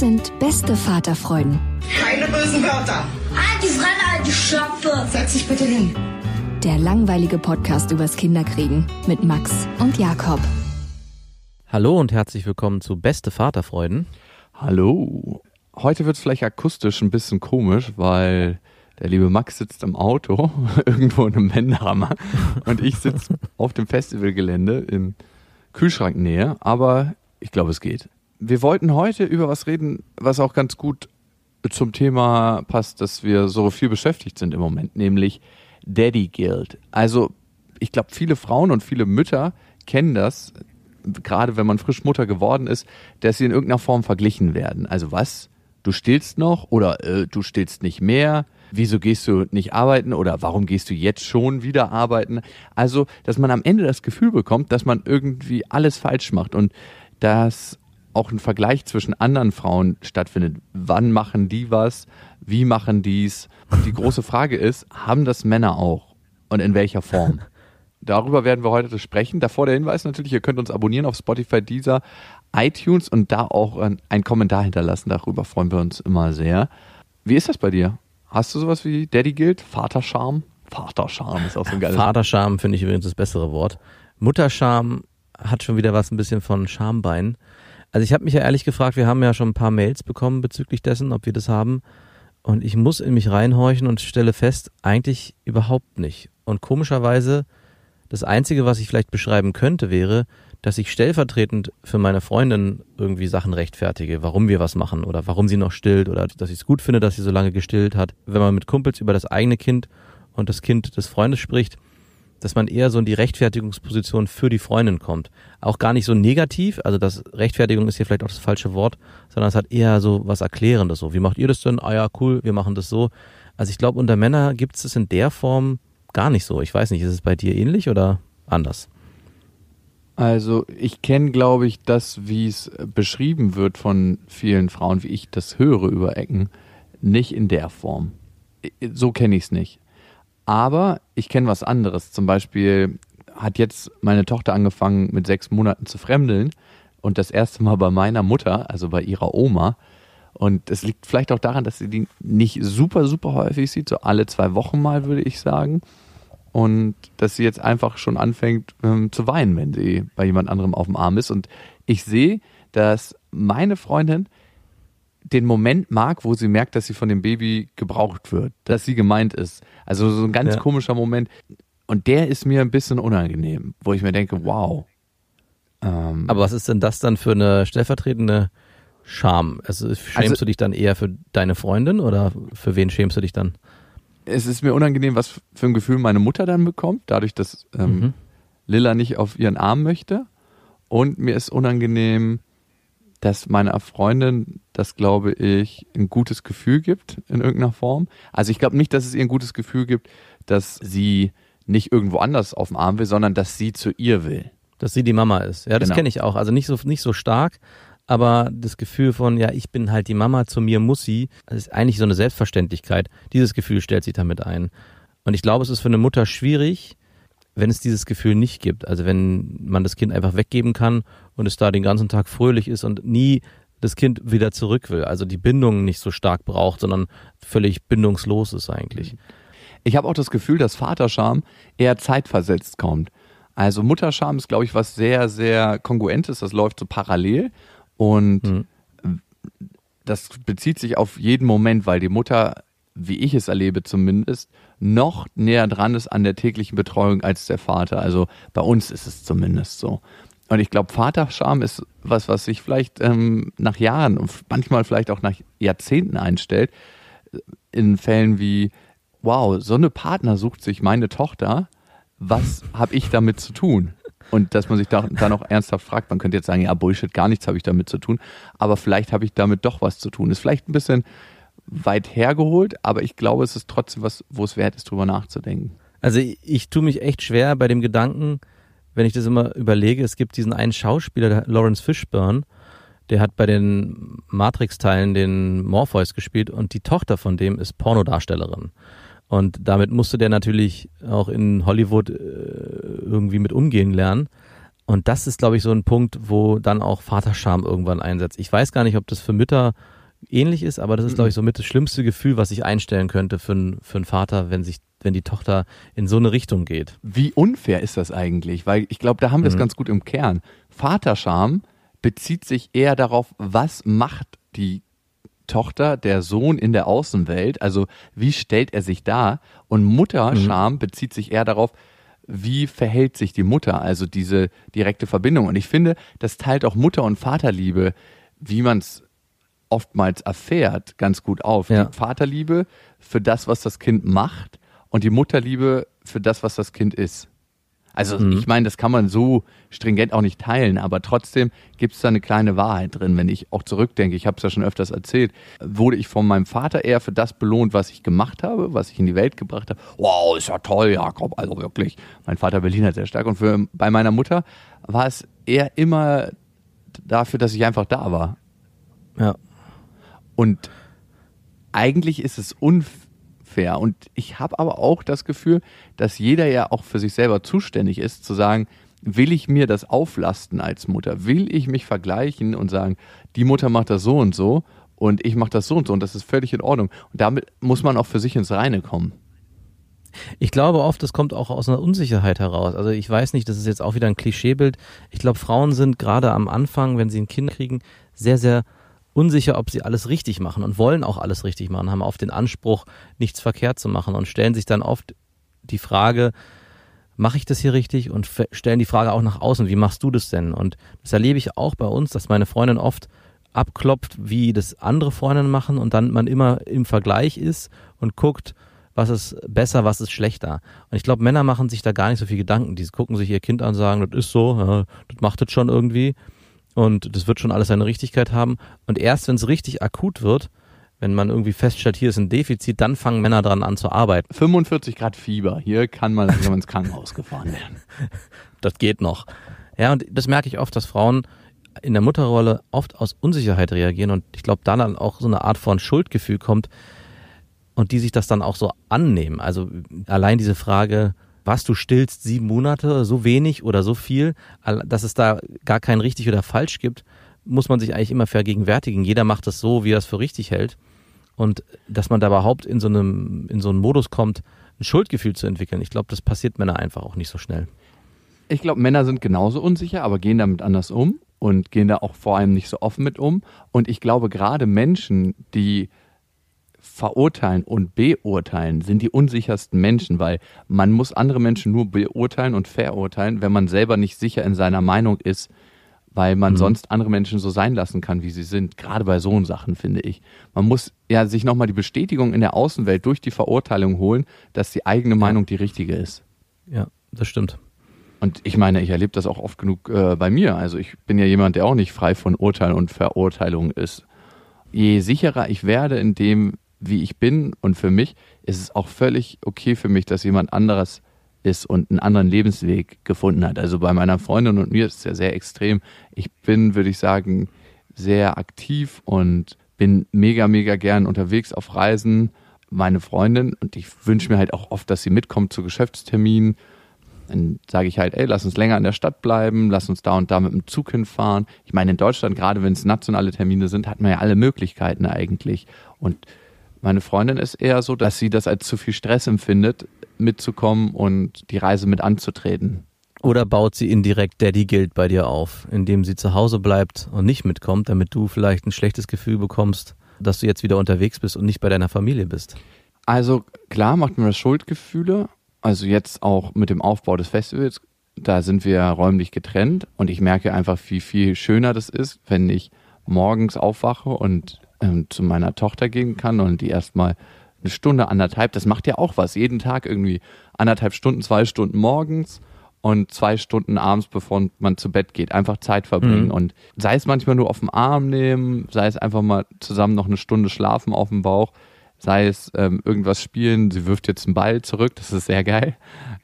Das sind beste Vaterfreuden. Keine bösen Wörter. Die Fremde, alte Schöpfe! Setz dich bitte hin. Der langweilige Podcast übers Kinderkriegen mit Max und Jakob. Hallo und herzlich willkommen zu Beste Vaterfreuden. Hallo. Heute wird es vielleicht akustisch ein bisschen komisch, weil der liebe Max sitzt im Auto, irgendwo in einem Wendehammer, und ich sitze auf dem Festivalgelände in Kühlschranknähe, aber ich glaube, es geht. Wir wollten heute über was reden, was auch ganz gut zum Thema passt, dass wir so viel beschäftigt sind im Moment, nämlich Daddy Guild. Also, ich glaube, viele Frauen und viele Mütter kennen das, gerade wenn man frisch Mutter geworden ist, dass sie in irgendeiner Form verglichen werden. Also was? Du stillst noch oder äh, du stillst nicht mehr? Wieso gehst du nicht arbeiten oder warum gehst du jetzt schon wieder arbeiten? Also, dass man am Ende das Gefühl bekommt, dass man irgendwie alles falsch macht und dass auch ein Vergleich zwischen anderen Frauen stattfindet. Wann machen die was? Wie machen die's? Und die große Frage ist, haben das Männer auch? Und in welcher Form? Darüber werden wir heute sprechen. Davor der Hinweis natürlich, ihr könnt uns abonnieren auf Spotify, Deezer, iTunes und da auch ein- einen Kommentar hinterlassen. Darüber freuen wir uns immer sehr. Wie ist das bei dir? Hast du sowas wie Daddy Guild? Vaterscham? Vaterscham ist auch so ein geiles Vaterscham finde ich übrigens das bessere Wort. Mutterscham hat schon wieder was ein bisschen von Schambein. Also ich habe mich ja ehrlich gefragt, wir haben ja schon ein paar Mails bekommen bezüglich dessen, ob wir das haben. Und ich muss in mich reinhorchen und stelle fest, eigentlich überhaupt nicht. Und komischerweise, das Einzige, was ich vielleicht beschreiben könnte, wäre, dass ich stellvertretend für meine Freundin irgendwie Sachen rechtfertige, warum wir was machen oder warum sie noch stillt oder dass ich es gut finde, dass sie so lange gestillt hat. Wenn man mit Kumpels über das eigene Kind und das Kind des Freundes spricht, dass man eher so in die Rechtfertigungsposition für die Freundin kommt. Auch gar nicht so negativ, also das Rechtfertigung ist hier vielleicht auch das falsche Wort, sondern es hat eher so was Erklärendes so. Wie macht ihr das denn? Ah ja, cool, wir machen das so. Also ich glaube, unter Männern gibt es das in der Form gar nicht so. Ich weiß nicht, ist es bei dir ähnlich oder anders? Also ich kenne, glaube ich, das, wie es beschrieben wird von vielen Frauen, wie ich das höre über Ecken, nicht in der Form. So kenne ich es nicht. Aber ich kenne was anderes. Zum Beispiel hat jetzt meine Tochter angefangen, mit sechs Monaten zu fremdeln und das erste Mal bei meiner Mutter, also bei ihrer Oma. Und es liegt vielleicht auch daran, dass sie die nicht super, super häufig sieht, so alle zwei Wochen mal, würde ich sagen. Und dass sie jetzt einfach schon anfängt ähm, zu weinen, wenn sie bei jemand anderem auf dem Arm ist. Und ich sehe, dass meine Freundin den Moment mag, wo sie merkt, dass sie von dem Baby gebraucht wird, dass sie gemeint ist. Also so ein ganz Ja. komischer Moment. Und der ist mir ein bisschen unangenehm, wo ich mir denke, wow. Ähm, Aber was ist denn das dann für eine stellvertretende Scham? Also schämst Also- du dich dann eher für deine Freundin oder für wen schämst du dich dann? es ist mir unangenehm, was für ein Gefühl meine Mutter dann bekommt, dadurch, dass ähm, Mhm. Lilla nicht auf ihren Arm möchte. Und mir ist unangenehm, dass meiner Freundin das, glaube ich, ein gutes Gefühl gibt in irgendeiner Form. Also ich glaube nicht, dass es ihr ein gutes Gefühl gibt, dass sie nicht irgendwo anders auf dem Arm will, sondern dass sie zu ihr will. Dass sie die Mama ist. Ja, das Genau. kenne ich auch. Also nicht so, nicht so stark, aber das Gefühl von, ja, ich bin halt die Mama, zu mir muss sie, das ist eigentlich so eine Selbstverständlichkeit. Dieses Gefühl stellt sich damit ein. Und ich glaube, es ist für eine Mutter schwierig, wenn es dieses Gefühl nicht gibt. Also wenn man das Kind einfach weggeben kann und es da den ganzen Tag fröhlich ist und nie das Kind wieder zurück will. Also die Bindung nicht so stark braucht, sondern völlig bindungslos ist eigentlich. Ich habe auch das Gefühl, dass Vaterscham eher zeitversetzt kommt. Also Mutterscham ist, glaube ich, was sehr, sehr kongruentes. Das läuft so parallel. Und Mhm. das bezieht sich auf jeden Moment, weil die Mutter, wie ich es erlebe zumindest, noch näher dran ist an der täglichen Betreuung als der Vater. Also bei uns ist es zumindest so. Und ich glaube, Vaterscham ist was, was sich vielleicht ähm, nach Jahren und manchmal vielleicht auch nach Jahrzehnten einstellt. In Fällen wie, wow, so eine Partner sucht sich meine Tochter. Was habe ich damit zu tun? Und dass man sich da, dann auch ernsthaft fragt, man könnte jetzt sagen, ja, Bullshit, gar nichts habe ich damit zu tun. Aber vielleicht habe ich damit doch was zu tun. Ist vielleicht ein bisschen weit hergeholt, aber ich glaube, es ist trotzdem was, wo es wert ist, drüber nachzudenken. Also ich, ich tue mich echt schwer bei dem Gedanken, wenn ich das immer überlege, es gibt diesen einen Schauspieler, Lawrence Fishburne, der hat bei den Matrix-Teilen den Morpheus gespielt und die Tochter von dem ist Pornodarstellerin. Und damit musste der natürlich auch in Hollywood äh, irgendwie mit umgehen lernen. Und das ist, glaube ich, so ein Punkt, wo dann auch Vaterscham irgendwann einsetzt. Ich weiß gar nicht, ob das für Mütter ähnlich ist, aber das ist, glaube ich, so mit das schlimmste Gefühl, was ich einstellen könnte für, einen- für einen Vater, wenn sich, wenn die Tochter in so eine Richtung geht. Wie unfair ist das eigentlich? Weil ich glaube, da haben wir es Mhm. ganz gut im Kern. Vaterscham bezieht sich eher darauf, was macht die Tochter, der Sohn in der Außenwelt, also wie stellt er sich dar? Und Mutterscham bezieht sich eher darauf, wie verhält sich die Mutter, also diese direkte Verbindung. Und ich finde, das teilt auch Mutter- und Vaterliebe, wie man es oftmals erfährt, ganz gut auf. Ja. Die Vaterliebe für das, was das Kind macht und die Mutterliebe für das, was das Kind ist. Also ich meine, das kann man so stringent auch nicht teilen, aber trotzdem gibt es da eine kleine Wahrheit drin. Wenn ich auch zurückdenke, ich habe es ja schon öfters erzählt, wurde ich von meinem Vater eher für das belohnt, was ich gemacht habe, was ich in die Welt gebracht habe. Wow, ist ja toll, Jakob, also wirklich. Mein Vater Berliner sehr stark. Und für, bei meiner Mutter war es eher immer dafür, dass ich einfach da war. Ja. Und eigentlich ist es unfair. Und ich habe aber auch das Gefühl, dass jeder ja auch für sich selber zuständig ist, zu sagen, will ich mir das auflasten als Mutter? Will ich mich vergleichen und sagen, die Mutter macht das so und so und ich mache das so und so und das ist völlig in Ordnung. Und damit muss man auch für sich ins Reine kommen. Ich glaube oft, das kommt auch aus einer Unsicherheit heraus. Also ich weiß nicht, das ist jetzt auch wieder ein Klischeebild. Ich glaube, Frauen sind gerade am Anfang, wenn sie ein Kind kriegen, sehr, sehr unsicher, ob sie alles richtig machen und wollen auch alles richtig machen, haben oft den Anspruch, nichts verkehrt zu machen und stellen sich dann oft die Frage, mache ich das hier richtig? Und stellen die Frage auch nach außen, wie machst du das denn? Und das erlebe ich auch bei uns, dass meine Freundin oft abklopft, wie das andere Freundinnen machen und dann man immer im Vergleich ist und guckt, was ist besser, was ist schlechter. Und ich glaube, Männer machen sich da gar nicht so viel Gedanken. Die gucken sich ihr Kind an und sagen, das ist so, das macht das schon irgendwie und das wird schon alles seine Richtigkeit haben. Und erst wenn es richtig akut wird, wenn man irgendwie feststellt, hier ist ein Defizit, dann fangen Männer dran an zu arbeiten. 45 Grad Fieber, hier kann man langsam ins Krankenhaus gefahren werden. das geht noch. Ja, und das merke ich oft, dass Frauen in der Mutterrolle oft aus Unsicherheit reagieren und ich glaube, da dann auch so eine Art von Schuldgefühl kommt und die sich das dann auch so annehmen. Also allein diese Frage, was du stillst sieben Monate, so wenig oder so viel, dass es da gar kein richtig oder falsch gibt, muss man sich eigentlich immer vergegenwärtigen. Jeder macht es so, wie er es für richtig hält. Und dass man da überhaupt in so einem, in so einen Modus kommt, ein Schuldgefühl zu entwickeln, ich glaube, das passiert Männer einfach auch nicht so schnell. Ich glaube, Männer sind genauso unsicher, aber gehen damit anders um und gehen da auch vor allem nicht so offen mit um. Und ich glaube, gerade Menschen, die verurteilen und beurteilen, sind die unsichersten Menschen, weil man muss andere Menschen nur beurteilen und verurteilen, wenn man selber nicht sicher in seiner Meinung ist, weil man sonst andere Menschen so sein lassen kann, wie sie sind. Gerade bei so Sachen, finde ich. Man muss ja sich nochmal die Bestätigung in der Außenwelt durch die Verurteilung holen, dass die eigene Meinung die richtige ist. Ja, das stimmt. Und ich meine, ich erlebe das auch oft genug äh, bei mir. Also ich bin ja jemand, der auch nicht frei von Urteil und Verurteilung ist. Je sicherer ich werde in dem, wie ich bin und für mich, ist es auch völlig okay für mich, dass jemand anderes ist und einen anderen Lebensweg gefunden hat. Also bei meiner Freundin und mir ist es ja sehr extrem. Ich bin, würde ich sagen, sehr aktiv und bin mega, mega gern unterwegs auf Reisen. Meine Freundin und ich wünsche mir halt auch oft, dass sie mitkommt zu Geschäftsterminen. Dann sage ich halt, ey, lass uns länger in der Stadt bleiben, lass uns da und da mit dem Zug hinfahren. Ich meine, in Deutschland, gerade wenn es nationale Termine sind, hat man ja alle Möglichkeiten eigentlich. Und meine Freundin ist eher so, dass sie das als zu viel Stress empfindet, mitzukommen und die Reise mit anzutreten. Oder baut sie indirekt Daddy Guild bei dir auf, indem sie zu Hause bleibt und nicht mitkommt, damit du vielleicht ein schlechtes Gefühl bekommst, dass du jetzt wieder unterwegs bist und nicht bei deiner Familie bist? Also klar macht mir das Schuldgefühle. Also jetzt auch mit dem Aufbau des Festivals, da sind wir räumlich getrennt und ich merke einfach, wie viel schöner das ist, wenn ich morgens aufwache und ähm, zu meiner Tochter gehen kann und die erstmal eine Stunde, anderthalb, das macht ja auch was. Jeden Tag irgendwie anderthalb Stunden, zwei Stunden morgens und zwei Stunden abends, bevor man zu Bett geht. Einfach Zeit verbringen. Mhm. Und sei es manchmal nur auf dem Arm nehmen, sei es einfach mal zusammen noch eine Stunde schlafen auf dem Bauch, sei es ähm, irgendwas spielen. Sie wirft jetzt einen Ball zurück, das ist sehr geil.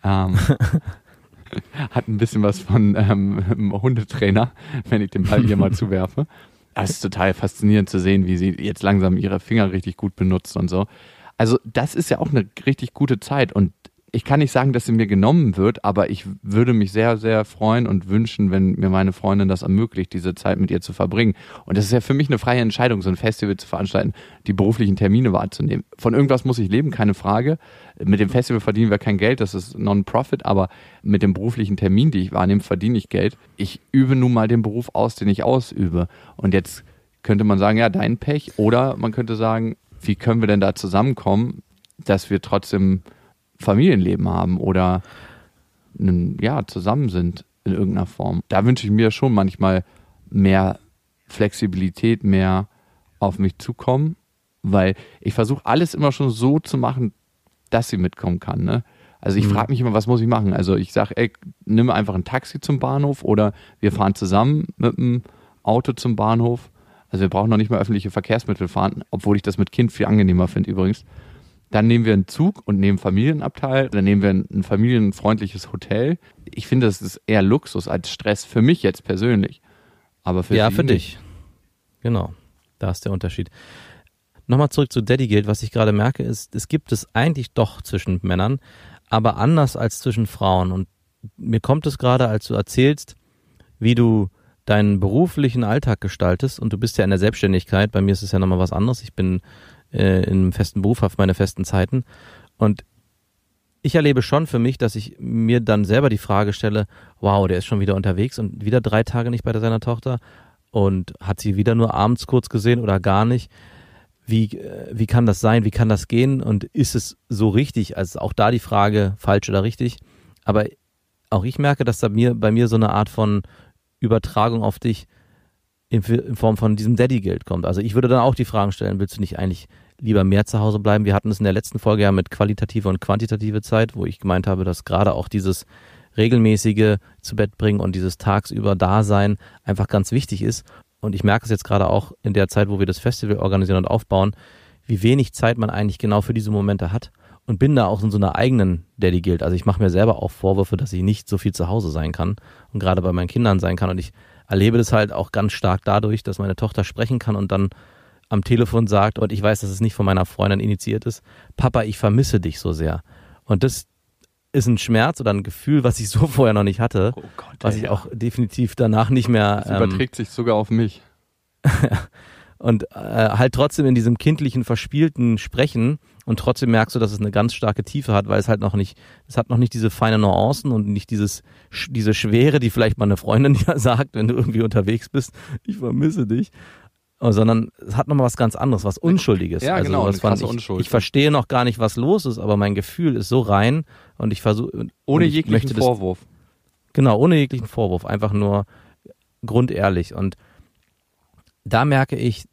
Ähm, hat ein bisschen was von ähm, einem Hundetrainer, wenn ich den Ball ihr mal zuwerfe. Es ist total faszinierend zu sehen, wie sie jetzt langsam ihre Finger richtig gut benutzt und so. Also das ist ja auch eine richtig gute Zeit und ich kann nicht sagen, dass sie mir genommen wird, aber ich würde mich sehr, sehr freuen und wünschen, wenn mir meine Freundin das ermöglicht, diese Zeit mit ihr zu verbringen. Und das ist ja für mich eine freie Entscheidung, so ein Festival zu veranstalten, die beruflichen Termine wahrzunehmen. Von irgendwas muss ich leben, keine Frage. Mit dem Festival verdienen wir kein Geld, das ist Non-Profit, aber mit dem beruflichen Termin, die ich wahrnehme, verdiene ich Geld. Ich übe nun mal den Beruf aus, den ich ausübe. Und jetzt könnte man sagen, ja, dein Pech. Oder man könnte sagen, wie können wir denn da zusammenkommen, dass wir trotzdem Familienleben haben oder einen, ja, zusammen sind in irgendeiner Form. Da wünsche ich mir schon manchmal mehr Flexibilität, mehr auf mich zukommen, weil ich versuche alles immer schon so zu machen, dass sie mitkommen kann. Ne? Also ich Mhm. frage mich immer, was muss ich machen? Also ich sage, ey, nimm einfach ein Taxi zum Bahnhof oder wir fahren zusammen mit dem Auto zum Bahnhof. Also wir brauchen noch nicht mal öffentliche Verkehrsmittel fahren, obwohl ich das mit Kind viel angenehmer finde übrigens. Dann nehmen wir einen Zug und nehmen Familienabteil. Dann nehmen wir ein, ein familienfreundliches Hotel. Ich finde, das ist eher Luxus als Stress für mich jetzt persönlich. Aber für ja, für nicht. dich. Genau. Da ist der Unterschied. Nochmal zurück zu Daddy Guild. Was ich gerade merke, ist, es gibt es eigentlich doch zwischen Männern, aber anders als zwischen Frauen. Und mir kommt es gerade, als du erzählst, wie du deinen beruflichen Alltag gestaltest und du bist ja in der Selbstständigkeit. Bei mir ist es ja nochmal was anderes. Ich bin äh, in einem festen Beruf, habe meine festen Zeiten. Und ich erlebe schon für mich, dass ich mir dann selber die Frage stelle, wow, der ist schon wieder unterwegs und wieder drei Tage nicht bei seiner Tochter und hat sie wieder nur abends kurz gesehen oder gar nicht. Wie, äh, wie kann das sein? Wie kann das gehen? Und ist es so richtig? Also auch da die Frage, falsch oder richtig. Aber auch ich merke, dass da mir, bei mir so eine Art von Übertragung auf dich in, in Form von diesem Daddy-Geld kommt. Also ich würde dann auch die Fragen stellen, willst du nicht eigentlich lieber mehr zu Hause bleiben? Wir hatten es in der letzten Folge ja mit qualitative und quantitative Zeit, wo ich gemeint habe, dass gerade auch dieses regelmäßige zu Bett bringen und dieses tagsüber Dasein einfach ganz wichtig ist. Und ich merke es jetzt gerade auch in der Zeit, wo wir das Festival organisieren und aufbauen, wie wenig Zeit man eigentlich genau für diese Momente hat. Und bin da auch in so einer eigenen Daddy Guild. Also ich mache mir selber auch Vorwürfe, dass ich nicht so viel zu Hause sein kann und gerade bei meinen Kindern sein kann. Und ich erlebe das halt auch ganz stark dadurch, dass meine Tochter sprechen kann und dann am Telefon sagt, und ich weiß, dass es nicht von meiner Freundin initiiert ist, Papa, ich vermisse dich so sehr. Und das ist ein Schmerz oder ein Gefühl, was ich so vorher noch nicht hatte, Oh Gott, was ich auch definitiv danach nicht mehr Das ähm, überträgt sich sogar auf mich. und äh, halt trotzdem in diesem kindlichen, verspielten Sprechen und trotzdem merkst du, dass es eine ganz starke Tiefe hat, weil es halt noch nicht, es hat noch nicht diese feine Nuancen und nicht dieses, diese Schwere, die vielleicht mal eine Freundin dir sagt, wenn du irgendwie unterwegs bist, ich vermisse dich. Oh, sondern es hat nochmal was ganz anderes, was Unschuldiges. Ja, also genau, was krasse ich, Unschuld. ich verstehe noch gar nicht, was los ist, aber mein Gefühl ist so rein und ich versuche. Ohne ich jeglichen das- Vorwurf. Genau, ohne jeglichen Vorwurf, einfach nur grundehrlich. Und da merke ich,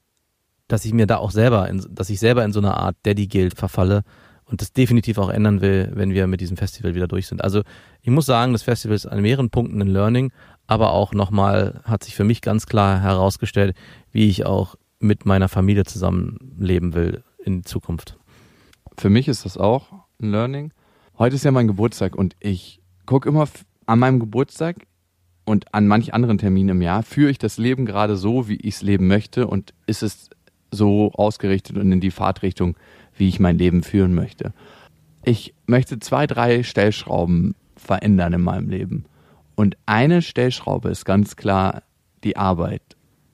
dass ich mir da auch selber, in, dass ich selber in so eine Art Daddy-Guild verfalle und das definitiv auch ändern will, wenn wir mit diesem Festival wieder durch sind. Also ich muss sagen, das Festival ist an mehreren Punkten ein Learning, aber auch nochmal hat sich für mich ganz klar herausgestellt, wie ich auch mit meiner Familie zusammenleben will in Zukunft. Für mich ist das auch ein Learning. Heute ist ja mein Geburtstag und ich gucke immer an meinem Geburtstag und an manch anderen Terminen im Jahr, führe ich das Leben gerade so, wie ich es leben möchte und ist es so ausgerichtet und in die Fahrtrichtung, wie ich mein Leben führen möchte. Ich möchte zwei, drei Stellschrauben verändern in meinem Leben. Und eine Stellschraube ist ganz klar die Arbeit.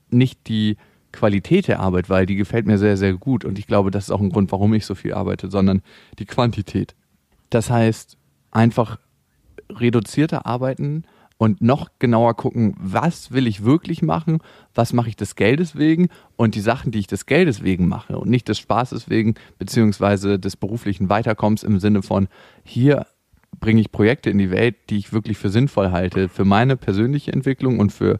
Nicht die Qualität der Arbeit, weil die gefällt mir sehr, sehr gut und ich glaube, das ist auch ein Grund, warum ich so viel arbeite, sondern die Quantität. Das heißt, einfach reduzierter arbeiten und noch genauer gucken, was will ich wirklich machen, was mache ich des Geldes wegen und die Sachen, die ich des Geldes wegen mache und nicht des Spaßes wegen, beziehungsweise des beruflichen Weiterkommens im Sinne von, hier bringe ich Projekte in die Welt, die ich wirklich für sinnvoll halte, für meine persönliche Entwicklung und für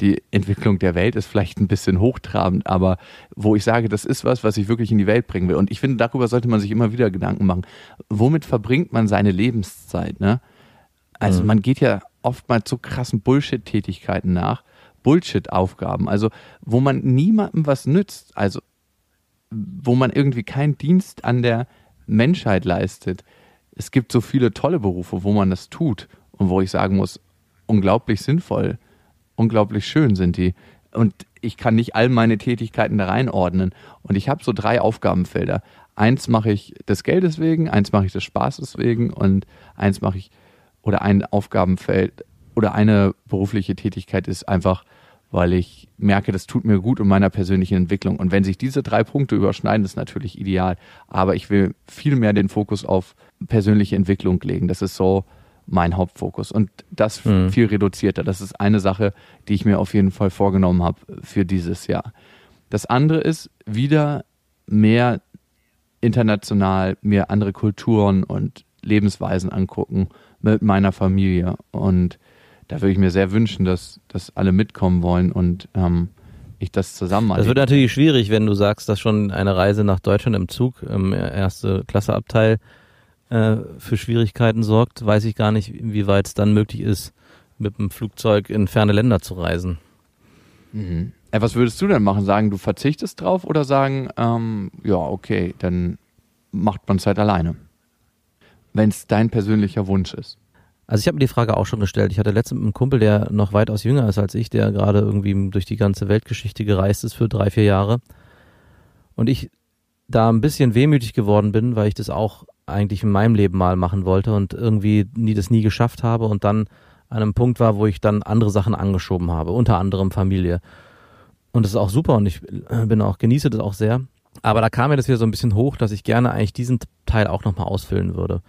die Entwicklung der Welt ist vielleicht ein bisschen hochtrabend, aber wo ich sage, das ist was, was ich wirklich in die Welt bringen will. Und ich finde, darüber sollte man sich immer wieder Gedanken machen. Womit verbringt man seine Lebenszeit? Ne? Also Mhm. man geht ja oftmals so krassen Bullshit-Tätigkeiten nach, Bullshit-Aufgaben, also wo man niemandem was nützt, also wo man irgendwie keinen Dienst an der Menschheit leistet. Es gibt so viele tolle Berufe, wo man das tut und wo ich sagen muss, unglaublich sinnvoll, unglaublich schön sind die. Und ich kann nicht all meine Tätigkeiten da reinordnen. Und ich habe so drei Aufgabenfelder. Eins mache ich des Geldes wegen, eins mache ich des Spaßes wegen und eins mache ich oder ein Aufgabenfeld oder eine berufliche Tätigkeit ist einfach, weil ich merke, das tut mir gut in meiner persönlichen Entwicklung. Und wenn sich diese drei Punkte überschneiden, ist natürlich ideal. Aber ich will viel mehr den Fokus auf persönliche Entwicklung legen. Das ist so mein Hauptfokus. Und das Mhm. viel reduzierter. Das ist eine Sache, die ich mir auf jeden Fall vorgenommen habe für dieses Jahr. Das andere ist wieder mehr international, mir andere Kulturen und Lebensweisen angucken mit meiner Familie. Und da würde ich mir sehr wünschen, dass, dass alle mitkommen wollen und ähm, ich das zusammen Das wird natürlich schwierig, wenn du sagst, dass schon eine Reise nach Deutschland im Zug im erste Klasseabteil äh, für Schwierigkeiten sorgt. Weiß ich gar nicht, inwieweit es dann möglich ist, mit dem Flugzeug in ferne Länder zu reisen. Mhm. Äh, was würdest du denn machen? Sagen, du verzichtest drauf oder sagen, ähm, ja, okay, dann macht man es halt alleine? Wenn es dein persönlicher Wunsch ist. Also ich habe mir die Frage auch schon gestellt. Ich hatte letztens einen Kumpel, der noch weitaus jünger ist als ich, der gerade irgendwie durch die ganze Weltgeschichte gereist ist für drei, vier Jahre. Und ich da ein bisschen wehmütig geworden bin, weil ich das auch eigentlich in meinem Leben mal machen wollte und irgendwie nie das nie geschafft habe und dann an einem Punkt war, wo ich dann andere Sachen angeschoben habe, unter anderem Familie. Und das ist auch super und ich äh, bin auch, genieße das auch sehr. Aber da kam mir das wieder so ein bisschen hoch, dass ich gerne eigentlich diesen Teil auch nochmal ausfüllen würde.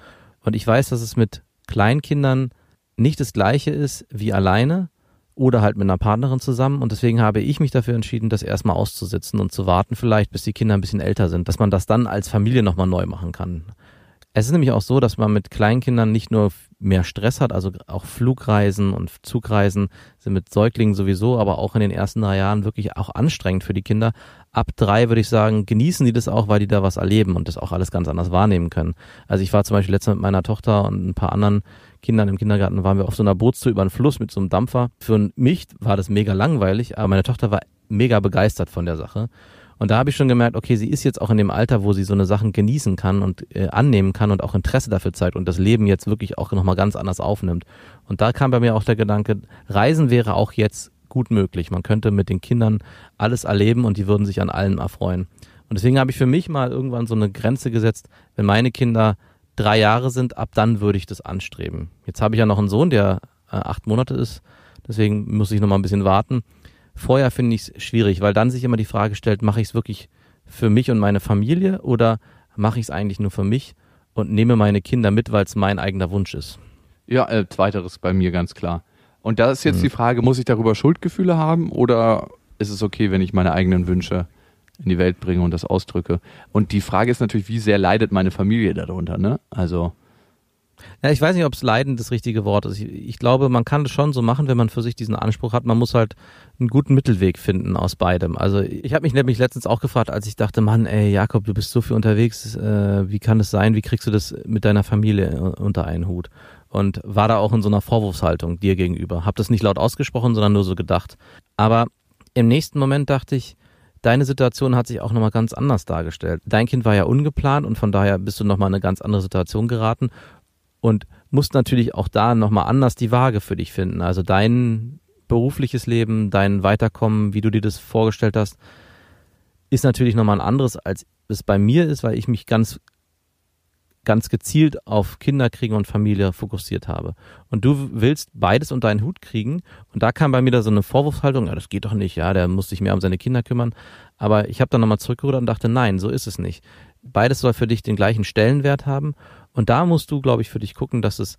Und ich weiß, dass es mit Kleinkindern nicht das gleiche ist wie alleine oder halt mit einer Partnerin zusammen. Und deswegen habe ich mich dafür entschieden, das erstmal auszusitzen und zu warten, vielleicht bis die Kinder ein bisschen älter sind, dass man das dann als Familie nochmal neu machen kann. Es ist nämlich auch so, dass man mit Kleinkindern nicht nur mehr Stress hat, also auch Flugreisen und Zugreisen sind mit Säuglingen sowieso, aber auch in den ersten drei Jahren wirklich auch anstrengend für die Kinder. Ab drei würde ich sagen, genießen die das auch, weil die da was erleben und das auch alles ganz anders wahrnehmen können. Also ich war zum Beispiel letztens mit meiner Tochter und ein paar anderen Kindern im Kindergarten, waren wir auf so einer Bootstour über einen Fluss mit so einem Dampfer. Für mich war das mega langweilig, aber meine Tochter war mega begeistert von der Sache. Und da habe ich schon gemerkt, okay, sie ist jetzt auch in dem Alter, wo sie so eine Sachen genießen kann und äh, annehmen kann und auch Interesse dafür zeigt und das Leben jetzt wirklich auch nochmal ganz anders aufnimmt. Und da kam bei mir auch der Gedanke, Reisen wäre auch jetzt gut möglich. Man könnte mit den Kindern alles erleben und die würden sich an allem erfreuen. Und deswegen habe ich für mich mal irgendwann so eine Grenze gesetzt, wenn meine Kinder drei Jahre sind, ab dann würde ich das anstreben. Jetzt habe ich ja noch einen Sohn, der äh, acht Monate ist, deswegen muss ich noch mal ein bisschen warten. Vorher finde ich es schwierig, weil dann sich immer die Frage stellt, mache ich es wirklich für mich und meine Familie oder mache ich es eigentlich nur für mich und nehme meine Kinder mit, weil es mein eigener Wunsch ist. Ja, äh, zweiteres bei mir ganz klar. Und da ist jetzt Mhm. die Frage, muss ich darüber Schuldgefühle haben oder ist es okay, wenn ich meine eigenen Wünsche in die Welt bringe und das ausdrücke? Und die Frage ist natürlich, wie sehr leidet meine Familie darunter, ne? Also, Ja, ich weiß nicht, ob es Leiden das richtige Wort ist. Ich, ich glaube, man kann das schon so machen, wenn man für sich diesen Anspruch hat. Man muss halt einen guten Mittelweg finden aus beidem. Also ich habe mich nämlich letztens auch gefragt, als ich dachte, Mann, ey Jakob, du bist so viel unterwegs. Äh, wie kann das sein? Wie kriegst du das mit deiner Familie äh, unter einen Hut? Und war da auch in so einer Vorwurfshaltung dir gegenüber. Hab das nicht laut ausgesprochen, sondern nur so gedacht. Aber im nächsten Moment dachte ich, deine Situation hat sich auch nochmal ganz anders dargestellt. Dein Kind war ja ungeplant und von daher bist du nochmal in eine ganz andere Situation geraten und musst natürlich auch da nochmal anders die Waage für dich finden. Also dein berufliches Leben, dein Weiterkommen, wie du dir das vorgestellt hast, ist natürlich nochmal ein anderes, als es bei mir ist, weil ich mich ganz ganz gezielt auf Kinder kriegen und Familie fokussiert habe. Und du willst beides unter einen Hut kriegen. Und da kam bei mir da so eine Vorwurfshaltung, ja, das geht doch nicht, ja, der muss sich mehr um seine Kinder kümmern. Aber ich habe dann nochmal zurückgerudert und dachte, nein, so ist es nicht. Beides soll für dich den gleichen Stellenwert haben. Und da musst du, glaube ich, für dich gucken, dass es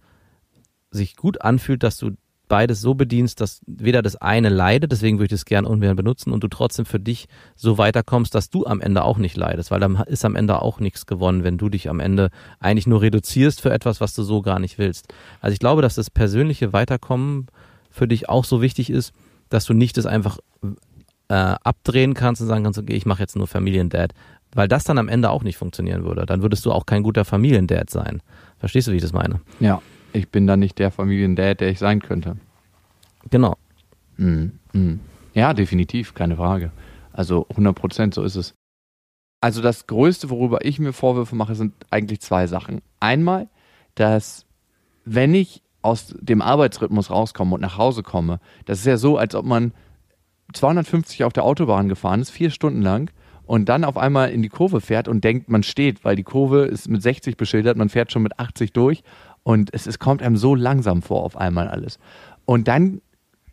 sich gut anfühlt, dass du beides so bedienst, dass weder das eine leidet, deswegen würde ich es gern ungern benutzen und du trotzdem für dich so weiterkommst, dass du am Ende auch nicht leidest, weil dann ist am Ende auch nichts gewonnen, wenn du dich am Ende eigentlich nur reduzierst für etwas, was du so gar nicht willst. Also ich glaube, dass das persönliche Weiterkommen für dich auch so wichtig ist, dass du nicht das einfach äh, abdrehen kannst und sagen kannst, okay, ich mache jetzt nur Familiendad, weil das dann am Ende auch nicht funktionieren würde. Dann würdest du auch kein guter Familiendad sein. Verstehst du, wie ich das meine? Ja, ich bin dann nicht der Familiendad, der ich sein könnte. Genau. Mhm. Mhm. Ja, definitiv, keine Frage. Also 100 Prozent, so ist es. Also das Größte, worüber ich mir Vorwürfe mache, sind eigentlich zwei Sachen. Einmal, dass wenn ich aus dem Arbeitsrhythmus rauskomme und nach Hause komme, das ist ja so, als ob man 250 auf der Autobahn gefahren ist, vier Stunden lang, und dann auf einmal in die Kurve fährt und denkt, man steht, weil die Kurve ist mit 60 beschildert, man fährt schon mit 80 durch und es, es kommt einem so langsam vor auf einmal alles. Und dann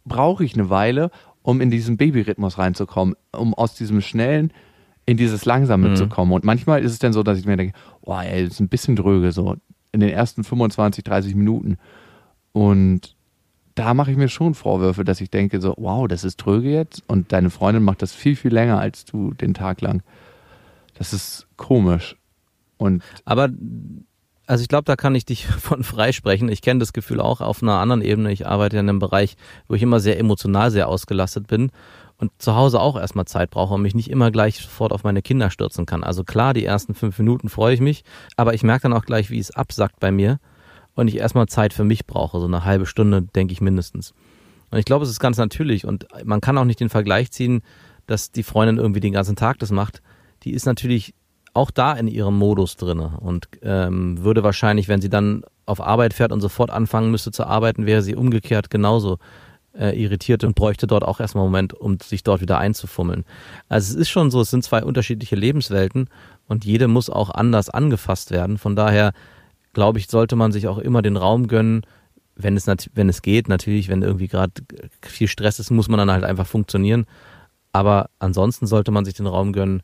brauche ich eine Weile, um in diesen Babyrhythmus reinzukommen, um aus diesem schnellen in dieses langsame Mhm. zu kommen. Und manchmal ist es dann so, dass ich mir denke, oh, ey, das ist ein bisschen dröge so in den ersten 25, 30 Minuten. Und da mache ich mir schon Vorwürfe, dass ich denke so, wow, das ist tröge jetzt und deine Freundin macht das viel, viel länger als du den Tag lang. Das ist komisch. Und Aber also ich glaube, da kann ich dich von freisprechen. Ich kenne das Gefühl auch auf einer anderen Ebene. Ich arbeite in einem Bereich, wo ich immer sehr emotional sehr ausgelastet bin und zu Hause auch erstmal Zeit brauche und mich nicht immer gleich sofort auf meine Kinder stürzen kann. Also klar, die ersten fünf Minuten freue ich mich, aber ich merke dann auch gleich, wie es absackt bei mir und ich erstmal Zeit für mich brauche. So eine halbe Stunde, denke ich mindestens. Und ich glaube, es ist ganz natürlich und man kann auch nicht den Vergleich ziehen, dass die Freundin irgendwie den ganzen Tag das macht. Die ist natürlich auch da in ihrem Modus drinne und ähm, würde wahrscheinlich, wenn sie dann auf Arbeit fährt und sofort anfangen müsste zu arbeiten, wäre sie umgekehrt genauso äh, irritiert und bräuchte dort auch erstmal einen Moment, um sich dort wieder einzufummeln. Also es ist schon so, es sind zwei unterschiedliche Lebenswelten und jede muss auch anders angefasst werden. Von daher glaube ich, sollte man sich auch immer den Raum gönnen, wenn es, wenn es geht, natürlich, wenn irgendwie gerade viel Stress ist, muss man dann halt einfach funktionieren. Aber ansonsten sollte man sich den Raum gönnen,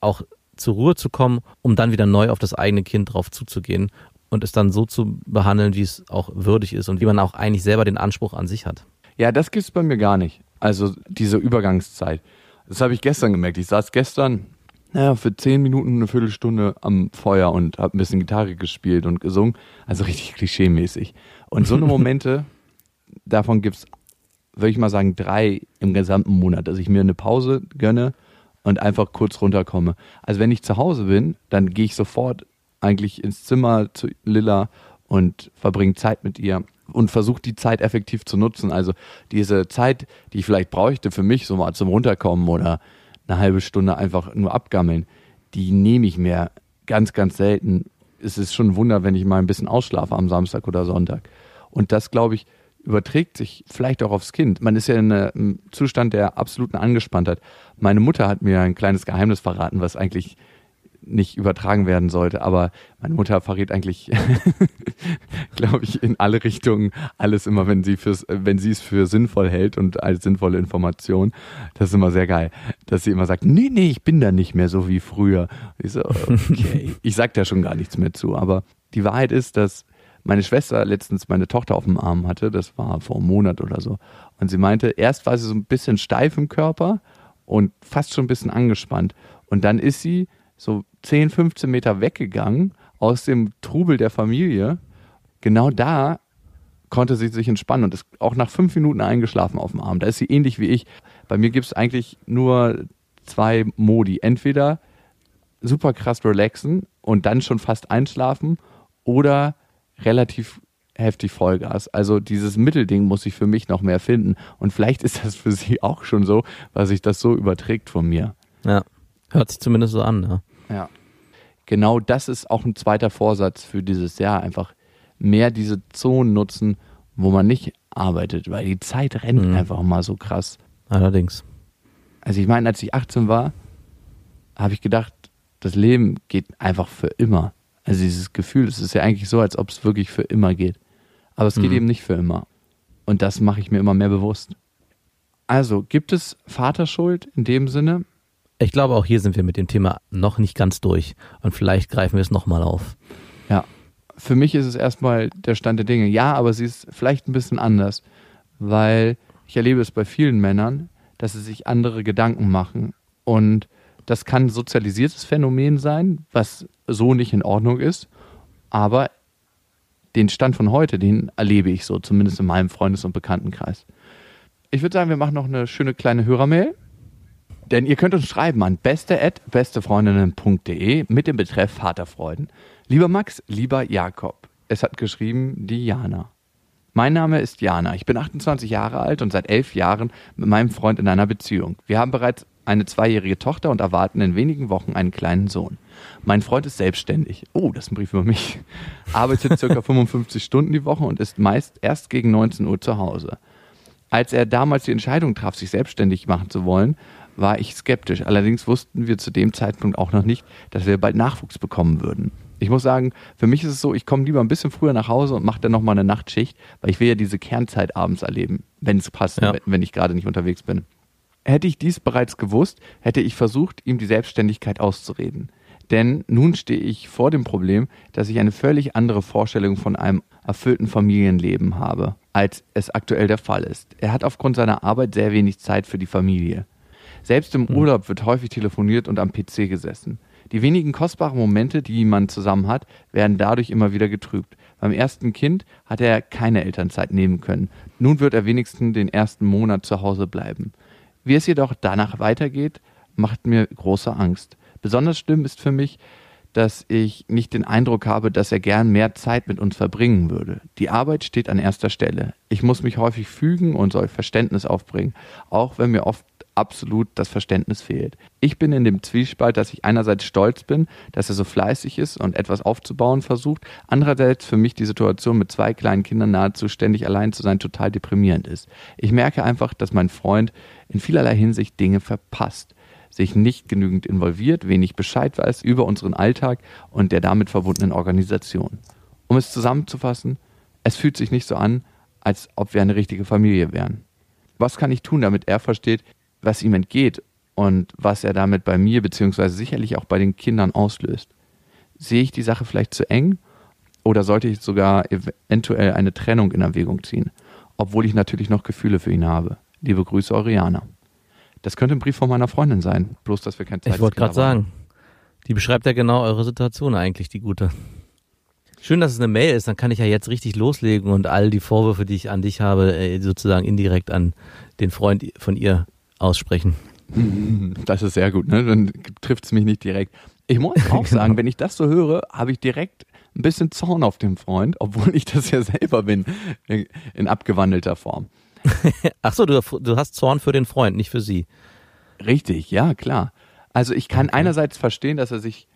auch zur Ruhe zu kommen, um dann wieder neu auf das eigene Kind drauf zuzugehen und es dann so zu behandeln, wie es auch würdig ist und wie man auch eigentlich selber den Anspruch an sich hat. Ja, das gibt's bei mir gar nicht. Also diese Übergangszeit. Das habe ich gestern gemerkt. Ich saß gestern naja, für zehn Minuten, eine Viertelstunde am Feuer und habe ein bisschen Gitarre gespielt und gesungen. Also richtig klischeemäßig. Und so eine Momente, davon gibt's, würde ich mal sagen, drei im gesamten Monat, dass ich mir eine Pause gönne und einfach kurz runterkomme. Also wenn ich zu Hause bin, dann gehe ich sofort eigentlich ins Zimmer zu Lilla und verbringe Zeit mit ihr und versuche die Zeit effektiv zu nutzen. Also diese Zeit, die ich vielleicht bräuchte für mich, so mal zum Runterkommen oder eine halbe Stunde einfach nur abgammeln, die nehme ich mir ganz, ganz selten. Es ist schon ein Wunder, wenn ich mal ein bisschen ausschlafe am Samstag oder Sonntag. Und das, glaube ich, überträgt sich vielleicht auch aufs Kind. Man ist ja in einem Zustand der absoluten Angespanntheit. Meine Mutter hat mir ein kleines Geheimnis verraten, was eigentlich nicht übertragen werden sollte, aber meine Mutter verrät eigentlich, glaube ich, in alle Richtungen alles immer, wenn sie fürs, wenn sie es für sinnvoll hält und als sinnvolle Information. Das ist immer sehr geil, dass sie immer sagt, nee, nee, ich bin da nicht mehr so wie früher. Ich so, okay, ich sag da schon gar nichts mehr zu, aber die Wahrheit ist, dass meine Schwester letztens meine Tochter auf dem Arm hatte, das war vor einem Monat oder so, und sie meinte, erst war sie so ein bisschen steif im Körper und fast schon ein bisschen angespannt und dann ist sie so 10, 15 Meter weggegangen aus dem Trubel der Familie. Genau da konnte sie sich entspannen und ist auch nach fünf Minuten eingeschlafen auf dem Arm. Da ist sie ähnlich wie ich. Bei mir gibt es eigentlich nur zwei Modi. Entweder super krass relaxen und dann schon fast einschlafen oder relativ heftig Vollgas. Also dieses Mittelding muss ich für mich noch mehr finden. Und vielleicht ist das für sie auch schon so, weil sich das so überträgt von mir. Ja, hört sich zumindest so an. Ja. Ja. Genau das ist auch ein zweiter Vorsatz für dieses Jahr. Einfach mehr diese Zonen nutzen, wo man nicht arbeitet, weil die Zeit rennt Mhm. einfach mal so krass. Allerdings. Also ich meine, als ich 18 war, habe ich gedacht, das Leben geht einfach für immer. Also dieses Gefühl, es ist ja eigentlich so, als ob es wirklich für immer geht. Aber es geht Mhm. eben nicht für immer. Und das mache ich mir immer mehr bewusst. Also, gibt es Vaterschuld in dem Sinne? Ich glaube, auch hier sind wir mit dem Thema noch nicht ganz durch und vielleicht greifen wir es nochmal auf. Ja. für mich ist es erstmal der Stand der Dinge. Ja, aber sie ist vielleicht ein bisschen anders, weil ich erlebe es bei vielen Männern, dass sie sich andere Gedanken machen. Und das kann ein sozialisiertes Phänomen sein, was so nicht in Ordnung ist. Aber den Stand von heute, den erlebe ich so, zumindest in meinem Freundes- und Bekanntenkreis. Ich würde sagen, wir machen noch eine schöne kleine Hörermail. Denn ihr könnt uns schreiben an beste.bestefreundinnen.de mit dem Betreff Vaterfreuden. Lieber Max, lieber Jakob. Es hat geschrieben die Jana. Mein Name ist Jana. Ich bin 28 Jahre alt und seit elf Jahren mit meinem Freund in einer Beziehung. Wir haben bereits eine zweijährige Tochter und erwarten in wenigen Wochen einen kleinen Sohn. Mein Freund ist selbstständig. Oh, das ist ein Brief über mich. Arbeitet ca. 55 Stunden die Woche und ist meist erst gegen 19 Uhr zu Hause. Als er damals die Entscheidung traf, sich selbstständig machen zu wollen, war ich skeptisch. Allerdings wussten wir zu dem Zeitpunkt auch noch nicht, dass wir bald Nachwuchs bekommen würden. Ich muss sagen, für mich ist es so, ich komme lieber ein bisschen früher nach Hause und mache dann nochmal eine Nachtschicht, weil ich will ja diese Kernzeit abends erleben, wenn es passt, Ja. wenn ich gerade nicht unterwegs bin. Hätte ich dies bereits gewusst, hätte ich versucht, ihm die Selbstständigkeit auszureden. Denn nun stehe ich vor dem Problem, dass ich eine völlig andere Vorstellung von einem erfüllten Familienleben habe, als es aktuell der Fall ist. Er hat aufgrund seiner Arbeit sehr wenig Zeit für die Familie. Selbst im Urlaub wird häufig telefoniert und am PC gesessen. Die wenigen kostbaren Momente, die man zusammen hat, werden dadurch immer wieder getrübt. Beim ersten Kind hat er keine Elternzeit nehmen können. Nun wird er wenigstens den ersten Monat zu Hause bleiben. Wie es jedoch danach weitergeht, macht mir große Angst. Besonders schlimm ist für mich, dass ich nicht den Eindruck habe, dass er gern mehr Zeit mit uns verbringen würde. Die Arbeit steht an erster Stelle. Ich muss mich häufig fügen und soll Verständnis aufbringen, auch wenn mir oft absolut das Verständnis fehlt. Ich bin in dem Zwiespalt, dass ich einerseits stolz bin, dass er so fleißig ist und etwas aufzubauen versucht, andererseits für mich die Situation mit zwei kleinen Kindern nahezu ständig allein zu sein total deprimierend ist. Ich merke einfach, dass mein Freund in vielerlei Hinsicht Dinge verpasst sich nicht genügend involviert, wenig Bescheid weiß über unseren Alltag und der damit verbundenen Organisation. Um es zusammenzufassen, es fühlt sich nicht so an, als ob wir eine richtige Familie wären. Was kann ich tun, damit er versteht, was ihm entgeht und was er damit bei mir beziehungsweise sicherlich auch bei den Kindern auslöst? Sehe ich die Sache vielleicht zu eng oder sollte ich sogar eventuell eine Trennung in Erwägung ziehen, obwohl ich natürlich noch Gefühle für ihn habe? Liebe Grüße, Oriana. Das könnte ein Brief von meiner Freundin sein, bloß dass wir kein Ich wollte gerade sagen, die beschreibt ja genau eure Situation eigentlich, die gute. Schön, dass es eine Mail ist, dann kann ich ja jetzt richtig loslegen und all die Vorwürfe, die ich an dich habe, äh, sozusagen indirekt an den Freund von ihr aussprechen. Das ist sehr gut, ne? Dann trifft es mich nicht direkt. Ich muss auch sagen, wenn ich das so höre, habe ich direkt ein bisschen Zorn auf den Freund, obwohl ich das ja selber bin, in- in abgewandelter Form. Ach so, du, du hast Zorn für den Freund, nicht für sie. Richtig, ja, klar. Also ich kann einerseits verstehen, dass er sich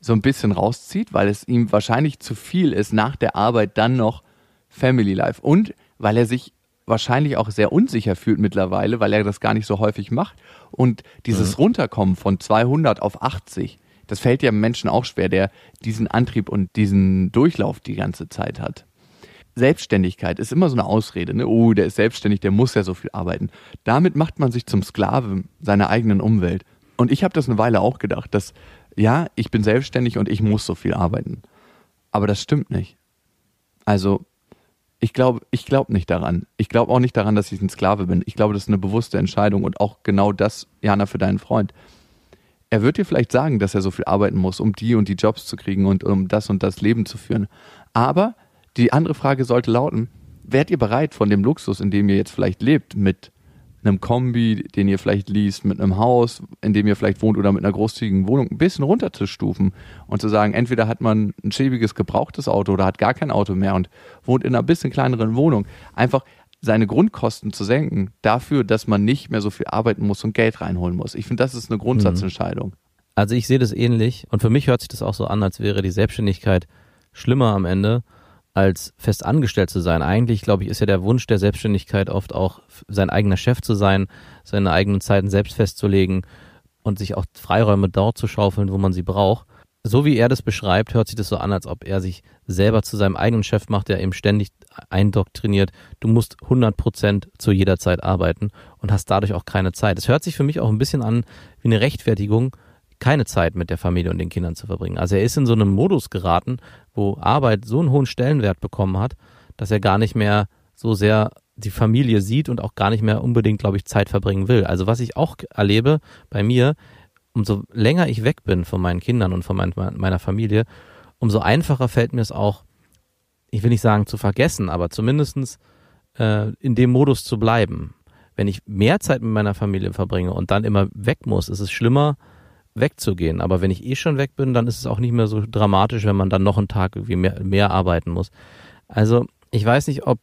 so ein bisschen rauszieht, weil es ihm wahrscheinlich zu viel ist, nach der Arbeit dann noch Family Life. Und weil er sich wahrscheinlich auch sehr unsicher fühlt mittlerweile, weil er das gar nicht so häufig macht. Und dieses Runterkommen von 200 auf 80, das fällt ja Menschen auch schwer, der diesen Antrieb und diesen Durchlauf die ganze Zeit hat. Selbstständigkeit ist immer so eine Ausrede, ne? Oh, der ist selbstständig, der muss ja so viel arbeiten. Damit macht man sich zum Sklave seiner eigenen Umwelt. Und ich habe das eine Weile auch gedacht, dass ja, ich bin selbstständig und ich muss so viel arbeiten. Aber das stimmt nicht. Also, ich glaube, ich glaube nicht daran. Ich glaube auch nicht daran, dass ich ein Sklave bin. Ich glaube, das ist eine bewusste Entscheidung und auch genau das, Jana, für deinen Freund. Er wird dir vielleicht sagen, dass er so viel arbeiten muss, um die und die Jobs zu kriegen und um das und das Leben zu führen. Aber die andere Frage sollte lauten, wärt ihr bereit, von dem Luxus, in dem ihr jetzt vielleicht lebt, mit einem Kombi, den ihr vielleicht liest, mit einem Haus, in dem ihr vielleicht wohnt oder mit einer großzügigen Wohnung, ein bisschen runterzustufen und zu sagen, entweder hat man ein schäbiges gebrauchtes Auto oder hat gar kein Auto mehr und wohnt in einer bisschen kleineren Wohnung. Einfach seine Grundkosten zu senken, dafür, dass man nicht mehr so viel arbeiten muss und Geld reinholen muss. Ich finde, das ist eine Grundsatzentscheidung. Also ich sehe das ähnlich und für mich hört sich das auch so an, als wäre die Selbstständigkeit schlimmer am Ende als fest angestellt zu sein. Eigentlich, glaube ich, ist ja der Wunsch der Selbstständigkeit oft auch sein eigener Chef zu sein, seine eigenen Zeiten selbst festzulegen und sich auch Freiräume dort zu schaufeln, wo man sie braucht. So wie er das beschreibt, hört sich das so an, als ob er sich selber zu seinem eigenen Chef macht, der ihm ständig eindoktriniert, du musst 100 Prozent zu jeder Zeit arbeiten und hast dadurch auch keine Zeit. Es hört sich für mich auch ein bisschen an wie eine Rechtfertigung, keine Zeit mit der Familie und den Kindern zu verbringen. Also er ist in so einen Modus geraten, wo Arbeit so einen hohen Stellenwert bekommen hat, dass er gar nicht mehr so sehr die Familie sieht und auch gar nicht mehr unbedingt, glaube ich, Zeit verbringen will. Also was ich auch erlebe bei mir, umso länger ich weg bin von meinen Kindern und von mein, meiner Familie, umso einfacher fällt mir es auch, ich will nicht sagen zu vergessen, aber zumindestens äh, in dem Modus zu bleiben. Wenn ich mehr Zeit mit meiner Familie verbringe und dann immer weg muss, ist es schlimmer, wegzugehen. Aber wenn ich eh schon weg bin, dann ist es auch nicht mehr so dramatisch, wenn man dann noch einen Tag irgendwie mehr, mehr arbeiten muss. Also ich weiß nicht, ob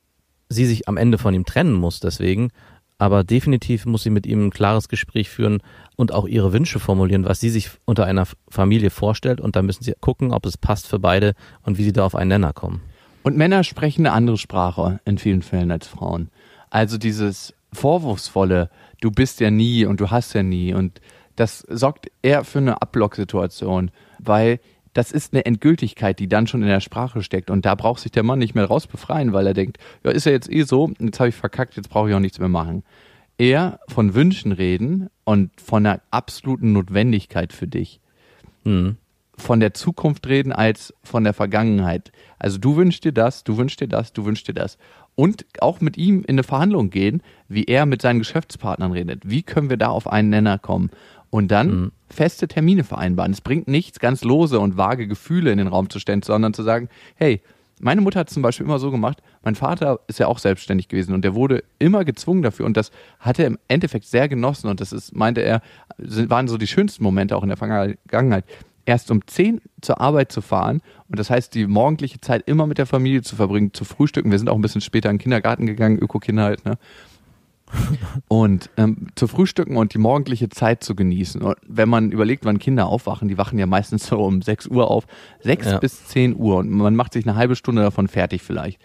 sie sich am Ende von ihm trennen muss deswegen, aber definitiv muss sie mit ihm ein klares Gespräch führen und auch ihre Wünsche formulieren, was sie sich unter einer Familie vorstellt und dann müssen sie gucken, ob es passt für beide und wie sie da auf einen Nenner kommen. Und Männer sprechen eine andere Sprache in vielen Fällen als Frauen. Also dieses vorwurfsvolle, du bist ja nie und du hast ja nie und das sorgt eher für eine Ablocksituation, weil das ist eine Endgültigkeit, die dann schon in der Sprache steckt. Und da braucht sich der Mann nicht mehr raus befreien, weil er denkt, ja, ist ja jetzt eh so, jetzt habe ich verkackt, jetzt brauche ich auch nichts mehr machen. Eher von Wünschen reden und von einer absoluten Notwendigkeit für dich. Mhm. Von der Zukunft reden als von der Vergangenheit. Also du wünschst dir das, du wünschst dir das, du wünschst dir das. Und auch mit ihm in eine Verhandlung gehen, wie er mit seinen Geschäftspartnern redet. Wie können wir da auf einen Nenner kommen? Und dann Mhm. feste Termine vereinbaren. Es bringt nichts, ganz lose und vage Gefühle in den Raum zu stellen, sondern zu sagen, hey, meine Mutter hat es zum Beispiel immer so gemacht, mein Vater ist ja auch selbstständig gewesen und der wurde immer gezwungen dafür und das hat er im Endeffekt sehr genossen und das ist, meinte er, waren so die schönsten Momente auch in der Vergangenheit. Erst um 10 zur Arbeit zu fahren und das heißt, die morgendliche Zeit immer mit der Familie zu verbringen, zu frühstücken. Wir sind auch ein bisschen später in den Kindergarten gegangen, Öko-Kinder halt, ne? Und ähm, zu frühstücken und die morgendliche Zeit zu genießen. Und wenn man überlegt, wann Kinder aufwachen, die wachen ja meistens so um 6 Uhr auf, 6 Ja. bis 10 Uhr und man macht sich eine halbe Stunde davon fertig vielleicht.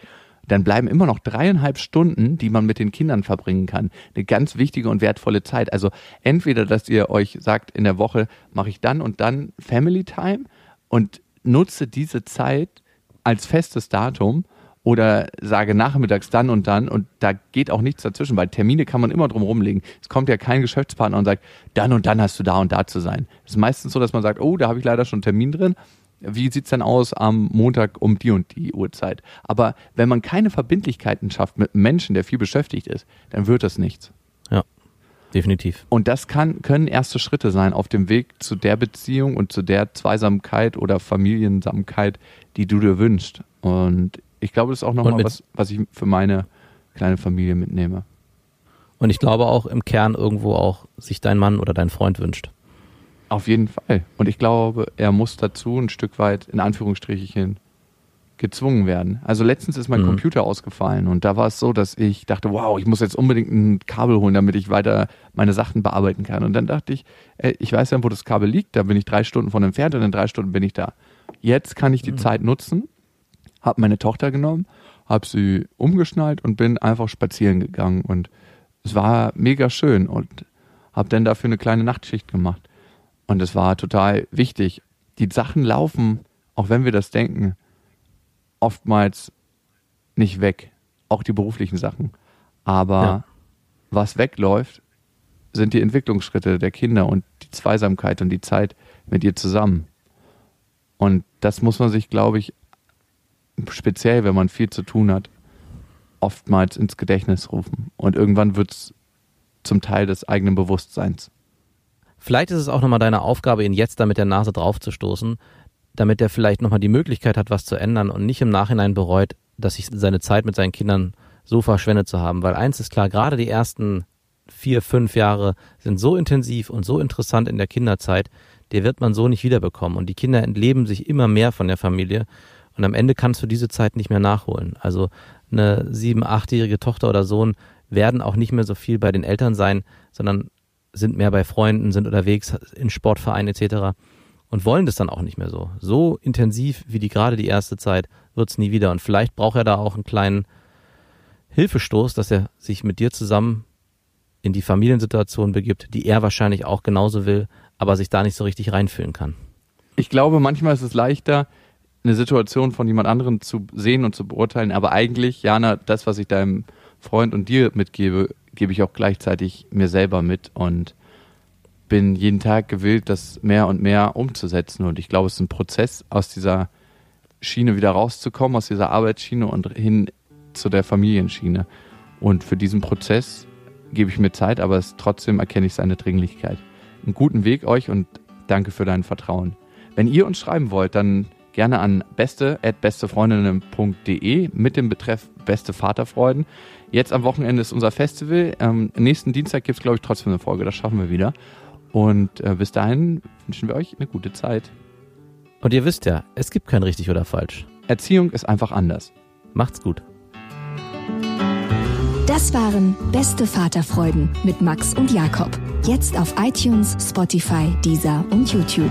Dann bleiben immer noch dreieinhalb Stunden, die man mit den Kindern verbringen kann. Eine ganz wichtige und wertvolle Zeit. Also entweder, dass ihr euch sagt, in der Woche mache ich dann und dann Family Time und nutze diese Zeit als festes Datum oder sage nachmittags dann und dann und da geht auch nichts dazwischen, weil Termine kann man immer drum rumlegen. Es kommt ja kein Geschäftspartner und sagt, dann und dann hast du da und da zu sein. Es ist meistens so, dass man sagt, oh, da habe ich leider schon einen Termin drin. Wie sieht's denn aus am Montag um die und die Uhrzeit? Aber wenn man keine Verbindlichkeiten schafft mit einem Menschen, der viel beschäftigt ist, dann wird das nichts. Ja, definitiv. Und das kann, können erste Schritte sein auf dem Weg zu der Beziehung und zu der Zweisamkeit oder Familiensamkeit, die du dir wünschst. Und ich glaube, das ist auch nochmal was, was ich für meine kleine Familie mitnehme. Und ich glaube auch im Kern irgendwo auch sich dein Mann oder dein Freund wünscht. Auf jeden Fall. Und ich glaube, er muss dazu ein Stück weit in Anführungsstrichen gezwungen werden. Also letztens ist mein Mhm. Computer ausgefallen und da war es so, dass ich dachte, wow, ich muss jetzt unbedingt ein Kabel holen, damit ich weiter meine Sachen bearbeiten kann. Und dann dachte ich, ey, ich weiß ja, wo das Kabel liegt, da bin ich drei Stunden von entfernt und in drei Stunden bin ich da. Jetzt kann ich die Zeit nutzen, habe meine Tochter genommen, habe sie umgeschnallt und bin einfach spazieren gegangen und es war mega schön und habe dann dafür eine kleine Nachtschicht gemacht. Und es war total wichtig. Die Sachen laufen, auch wenn wir das denken, oftmals nicht weg. Auch die beruflichen Sachen. Aber Ja. was wegläuft, sind die Entwicklungsschritte der Kinder und die Zweisamkeit und die Zeit mit ihr zusammen. Und das muss man sich, glaube ich, speziell, wenn man viel zu tun hat, oftmals ins Gedächtnis rufen. Und irgendwann wird es zum Teil des eigenen Bewusstseins. Vielleicht ist es auch nochmal deine Aufgabe, ihn jetzt da mit der Nase draufzustoßen, damit er vielleicht nochmal die Möglichkeit hat, was zu ändern und nicht im Nachhinein bereut, dass sich seine Zeit mit seinen Kindern so verschwendet zu haben. Weil eins ist klar, gerade die ersten vier, fünf Jahre sind so intensiv und so interessant in der Kinderzeit, die wird man so nicht wiederbekommen. Und die Kinder entleben sich immer mehr von der Familie. Und am Ende kannst du diese Zeit nicht mehr nachholen. Also eine sieben-, achtjährige Tochter oder Sohn werden auch nicht mehr so viel bei den Eltern sein, sondern sind mehr bei Freunden, sind unterwegs in Sportvereinen etc. und wollen das dann auch nicht mehr so. So intensiv wie die gerade die erste Zeit wird's nie wieder. Und vielleicht braucht er da auch einen kleinen Hilfestoß, dass er sich mit dir zusammen in die Familiensituation begibt, die er wahrscheinlich auch genauso will, aber sich da nicht so richtig reinfühlen kann. Ich glaube, manchmal ist es leichter, eine Situation von jemand anderem zu sehen und zu beurteilen, aber eigentlich, Jana, das, was ich deinem Freund und dir mitgebe, gebe ich auch gleichzeitig mir selber mit und bin jeden Tag gewillt, das mehr und mehr umzusetzen. Und ich glaube, es ist ein Prozess, aus dieser Schiene wieder rauszukommen, aus dieser Arbeitsschiene und hin zu der Familienschiene. Und für diesen Prozess gebe ich mir Zeit, aber es, trotzdem erkenne ich seine Dringlichkeit. Einen guten Weg euch und danke für dein Vertrauen. Wenn ihr uns schreiben wollt, dann gerne an beste.bestefreundinnen.de mit dem Betreff Beste Vaterfreuden. Jetzt am Wochenende ist unser Festival. Ähm, nächsten Dienstag gibt es, glaube ich, trotzdem eine Folge. Das schaffen wir wieder. Und äh, bis dahin wünschen wir euch eine gute Zeit. Und ihr wisst ja, es gibt kein richtig oder falsch. Erziehung ist einfach anders. Macht's gut. Das waren Beste Vaterfreuden mit Max und Jakob. Jetzt auf iTunes, Spotify, Deezer und YouTube.